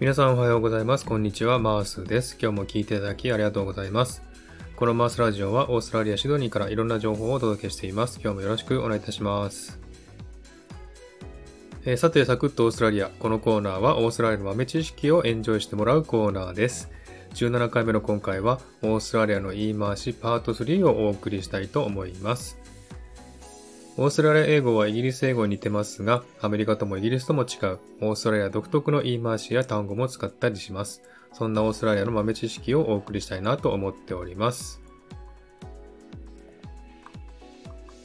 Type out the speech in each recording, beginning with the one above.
皆さんおはようございます。こんにちは、マースです。今日も聞いていただきありがとうございます。このマースラジオはオーストラリア・シドニーからいろんな情報をお届けしています。今日もよろしくお願いいたします。えー、さて、サクッとオーストラリア。このコーナーはオーストラリアの豆知識をエンジョイしてもらうコーナーです。17回目の今回はオーストラリアの言い回しパート3をお送りしたいと思います。オーストラリア英語はイギリス英語に似てますが、アメリカともイギリスとも違う、オーストラリア独特の言い回しや単語も使ったりします。そんなオーストラリアの豆知識をお送りしたいなと思っております。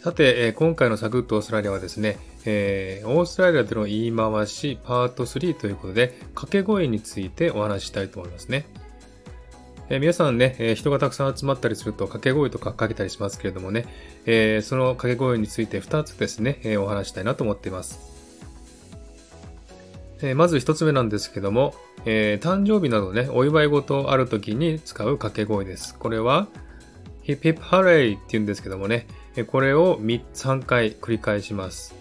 さて、えー、今回のサクッとオーストラリアはですね、えー、オーストラリアでの言い回しパート3ということで、掛け声についてお話ししたいと思いますね。えー、皆さんね、えー、人がたくさん集まったりすると掛け声とかかけたりしますけれどもね、えー、その掛け声について2つですね、えお話したいなと思っています。えまず1つ目なんですけども、え誕生日などね、お祝い事ある時に使う掛け声です。これは、ヒップヒップハレイって言うんですけどもね、これを3回繰り返します。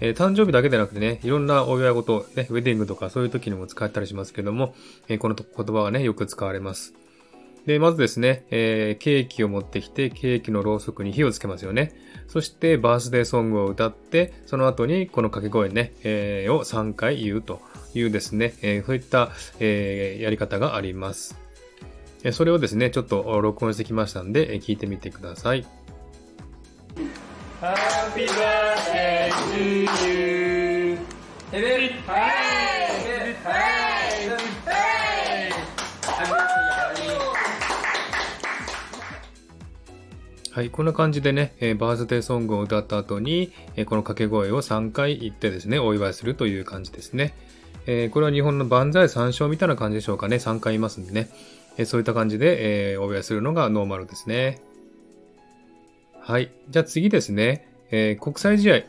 えー、誕生日だけでなくてね、いろんなお祝い事、ね、ウェディングとかそういう時にも使ったりしますけども、えー、この言葉はね、よく使われます。で、まずですね、えー、ケーキを持ってきて、ケーキのろうそくに火をつけますよね。そして、バースデーソングを歌って、その後にこの掛け声ね、えー、を3回言うというですね、えー、そういった、え、やり方があります。それをですね、ちょっと録音してきましたんで、え聞いてみてください。Happy birthday to you. はい、こんな感じでね、え、バースデーソングを歌った後に、え、この掛け声を3回言ってですね、お祝いするという感じですね。え、これは日本の万歳三唱みたいな感じでしょうかね。3回いますんでね。えそういった感じで、えお祝いするのがノーマルですね。はい。じゃあ次ですね。え、国際試合。例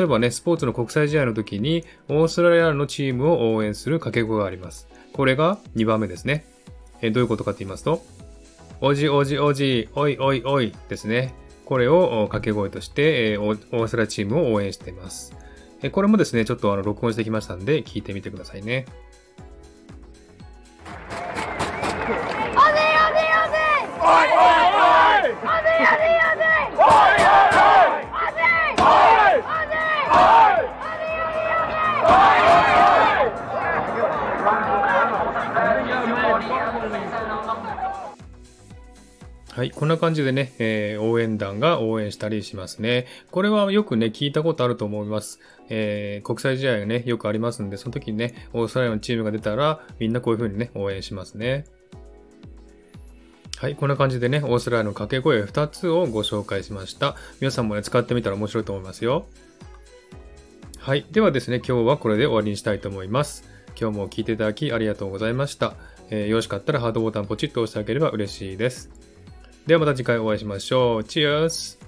えばね、スポーツの国際試合の時に、オーストラリアのチームを応援する掛け声があります。これが2番目ですね。え、どういうことかって言いますと、おじおじおじ、おいおいおいですね。これを掛け声として、えー、オーストラリアチームを応援しています。え、これもですね、ちょっとあの録音してきましたんで、聞いてみてくださいね。はい。こんな感じでね、えー、応援団が応援したりしますね。これはよくね、聞いたことあると思います。えー、国際試合がね、よくありますんで、その時にね、オーストラリアのチームが出たら、みんなこういう風にね、応援しますね。はい。こんな感じでね、オーストラリアの掛け声2つをご紹介しました。皆さんもね、使ってみたら面白いと思いますよ。はい。ではですね、今日はこれで終わりにしたいと思います。今日も聞いていただきありがとうございました。えー、よろしかったらハートボタンポチッと押してあげれば嬉しいです。ではまた次回お会いしましょう。チアース